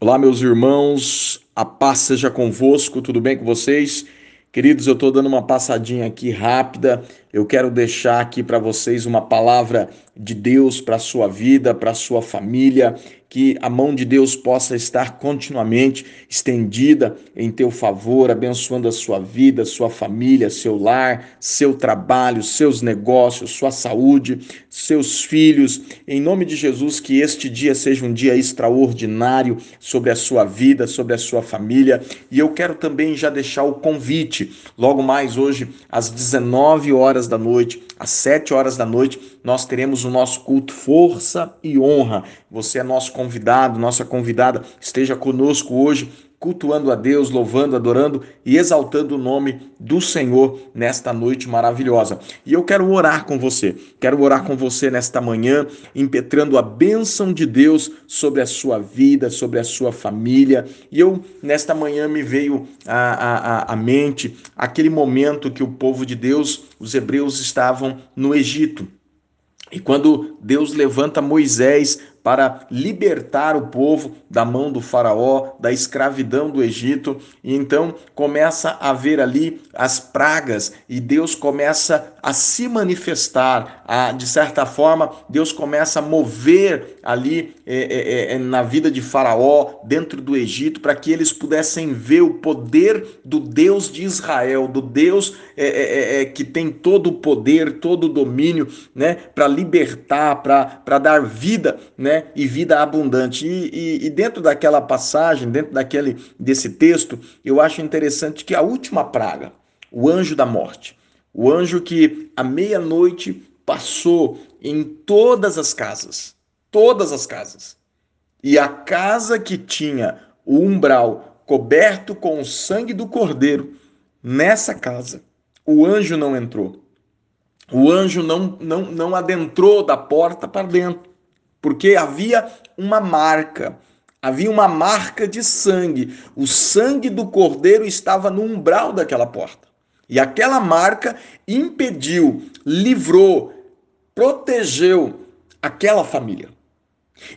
Olá, meus irmãos, a paz seja convosco, tudo bem com vocês? Queridos, eu estou dando uma passadinha aqui rápida. Eu quero deixar aqui para vocês uma palavra de Deus para a sua vida, para a sua família que a mão de Deus possa estar continuamente estendida em teu favor, abençoando a sua vida, sua família, seu lar, seu trabalho, seus negócios, sua saúde, seus filhos. Em nome de Jesus, que este dia seja um dia extraordinário sobre a sua vida, sobre a sua família. E eu quero também já deixar o convite, logo mais hoje, às 19 horas da noite, às 7 horas da noite, nós teremos o nosso culto Força e Honra. Você é nosso convidado, nossa convidada, esteja conosco hoje, cultuando a Deus, louvando, adorando e exaltando o nome do Senhor nesta noite maravilhosa. E eu quero orar com você, quero orar com você nesta manhã, impetrando a bênção de Deus sobre a sua vida, sobre a sua família. E eu, nesta manhã, me veio à, à, à mente aquele momento que o povo de Deus, os hebreus, estavam no Egito. E quando Deus levanta Moisés para libertar o povo da mão do faraó, da escravidão do Egito, e então começa a ver ali as pragas e Deus começa a se manifestar, a, de certa forma, Deus começa a mover ali é, é, é, na vida de Faraó, dentro do Egito, para que eles pudessem ver o poder do Deus de Israel, do Deus é, é, é, que tem todo o poder, todo o domínio, né, para libertar, para dar vida, né, e vida abundante. E, e, e dentro daquela passagem, dentro daquele desse texto, eu acho interessante que a última praga, o anjo da morte, o anjo que à meia-noite passou em todas as casas, todas as casas. E a casa que tinha o umbral coberto com o sangue do cordeiro, nessa casa, o anjo não entrou. O anjo não, não, não adentrou da porta para dentro, porque havia uma marca. Havia uma marca de sangue. O sangue do cordeiro estava no umbral daquela porta. E aquela marca impediu, livrou, protegeu aquela família.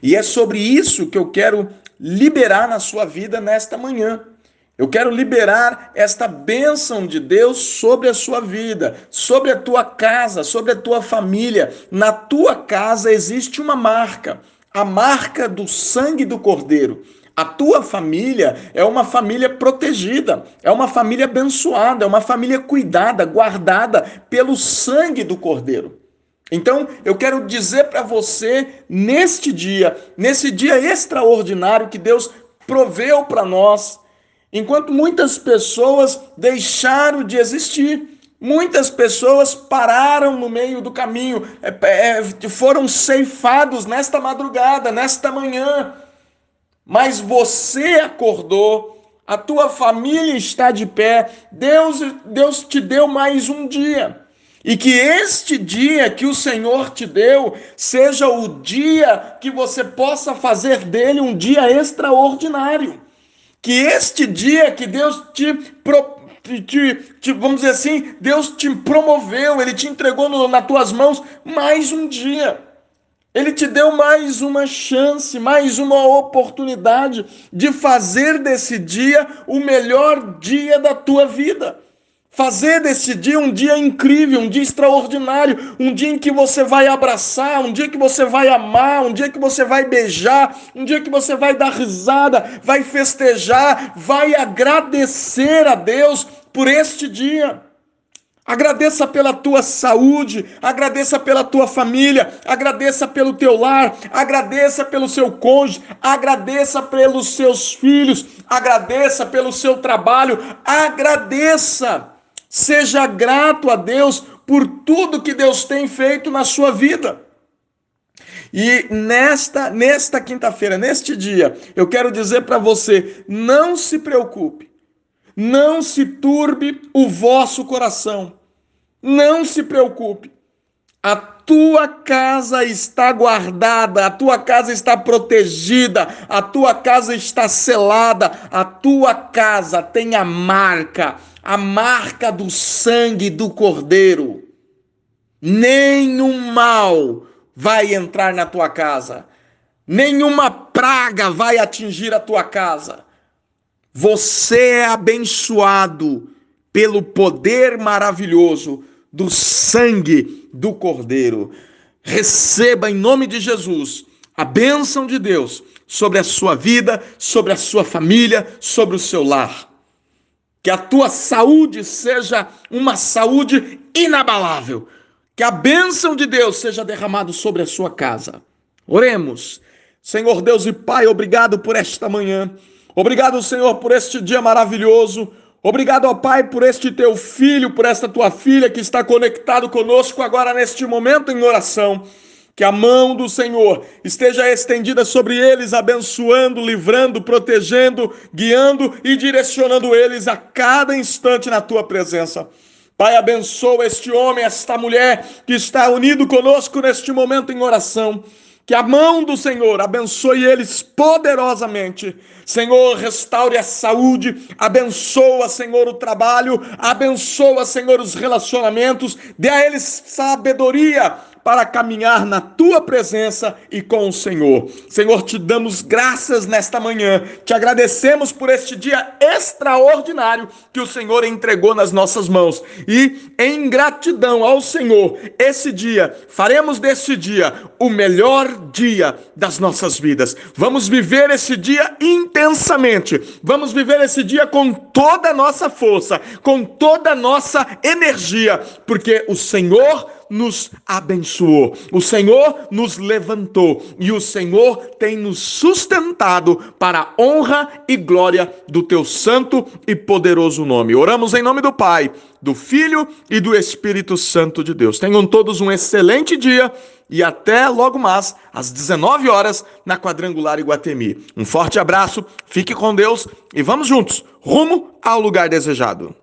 E é sobre isso que eu quero liberar na sua vida nesta manhã. Eu quero liberar esta bênção de Deus sobre a sua vida, sobre a tua casa, sobre a tua família. Na tua casa existe uma marca, a marca do sangue do Cordeiro. A tua família é uma família protegida, é uma família abençoada, é uma família cuidada, guardada pelo sangue do Cordeiro. Então, eu quero dizer para você, neste dia, nesse dia extraordinário que Deus proveu para nós, enquanto muitas pessoas deixaram de existir, muitas pessoas pararam no meio do caminho, é, é, foram ceifados nesta madrugada, nesta manhã mas você acordou, a tua família está de pé, Deus, Deus te deu mais um dia. E que este dia que o Senhor te deu seja o dia que você possa fazer dele um dia extraordinário. Que este dia que Deus te, te, te vamos dizer assim, Deus te promoveu, ele te entregou no, nas tuas mãos mais um dia. Ele te deu mais uma chance, mais uma oportunidade de fazer desse dia o melhor dia da tua vida. Fazer desse dia um dia incrível, um dia extraordinário, um dia em que você vai abraçar, um dia que você vai amar, um dia que você vai beijar, um dia que você vai dar risada, vai festejar, vai agradecer a Deus por este dia. Agradeça pela tua saúde, agradeça pela tua família, agradeça pelo teu lar, agradeça pelo seu cônjuge, agradeça pelos seus filhos, agradeça pelo seu trabalho, agradeça. Seja grato a Deus por tudo que Deus tem feito na sua vida. E nesta nesta quinta-feira, neste dia, eu quero dizer para você, não se preocupe. Não se turbe o vosso coração. Não se preocupe. A tua casa está guardada, a tua casa está protegida, a tua casa está selada, a tua casa tem a marca, a marca do sangue do Cordeiro. Nenhum mal vai entrar na tua casa nenhuma praga vai atingir a tua casa. Você é abençoado pelo poder maravilhoso do sangue do Cordeiro. Receba em nome de Jesus a bênção de Deus sobre a sua vida, sobre a sua família, sobre o seu lar. Que a tua saúde seja uma saúde inabalável. Que a bênção de Deus seja derramada sobre a sua casa. Oremos. Senhor Deus e Pai, obrigado por esta manhã. Obrigado, Senhor, por este dia maravilhoso. Obrigado, ó Pai, por este teu filho, por esta tua filha que está conectado conosco agora neste momento em oração. Que a mão do Senhor esteja estendida sobre eles, abençoando, livrando, protegendo, guiando e direcionando eles a cada instante na tua presença. Pai, abençoa este homem, esta mulher que está unido conosco neste momento em oração. Que a mão do Senhor abençoe eles poderosamente. Senhor, restaure a saúde, abençoa, Senhor, o trabalho, abençoa, Senhor, os relacionamentos, dê a eles sabedoria para caminhar na tua presença e com o Senhor. Senhor, te damos graças nesta manhã, te agradecemos por este dia extraordinário que o Senhor entregou nas nossas mãos. E em gratidão ao Senhor, esse dia, faremos deste dia o melhor dia das nossas vidas. Vamos viver esse dia intensamente, vamos viver esse dia com toda a nossa força, com toda a nossa energia, porque o Senhor nos abençoou, o Senhor nos levantou e o Senhor tem nos sustentado para a honra e glória do teu santo e poderoso nome. Oramos em nome do Pai, do Filho e do Espírito Santo de Deus. Tenham todos um excelente dia e até logo mais, às 19 horas, na Quadrangular Iguatemi. Um forte abraço, fique com Deus e vamos juntos, rumo ao lugar desejado.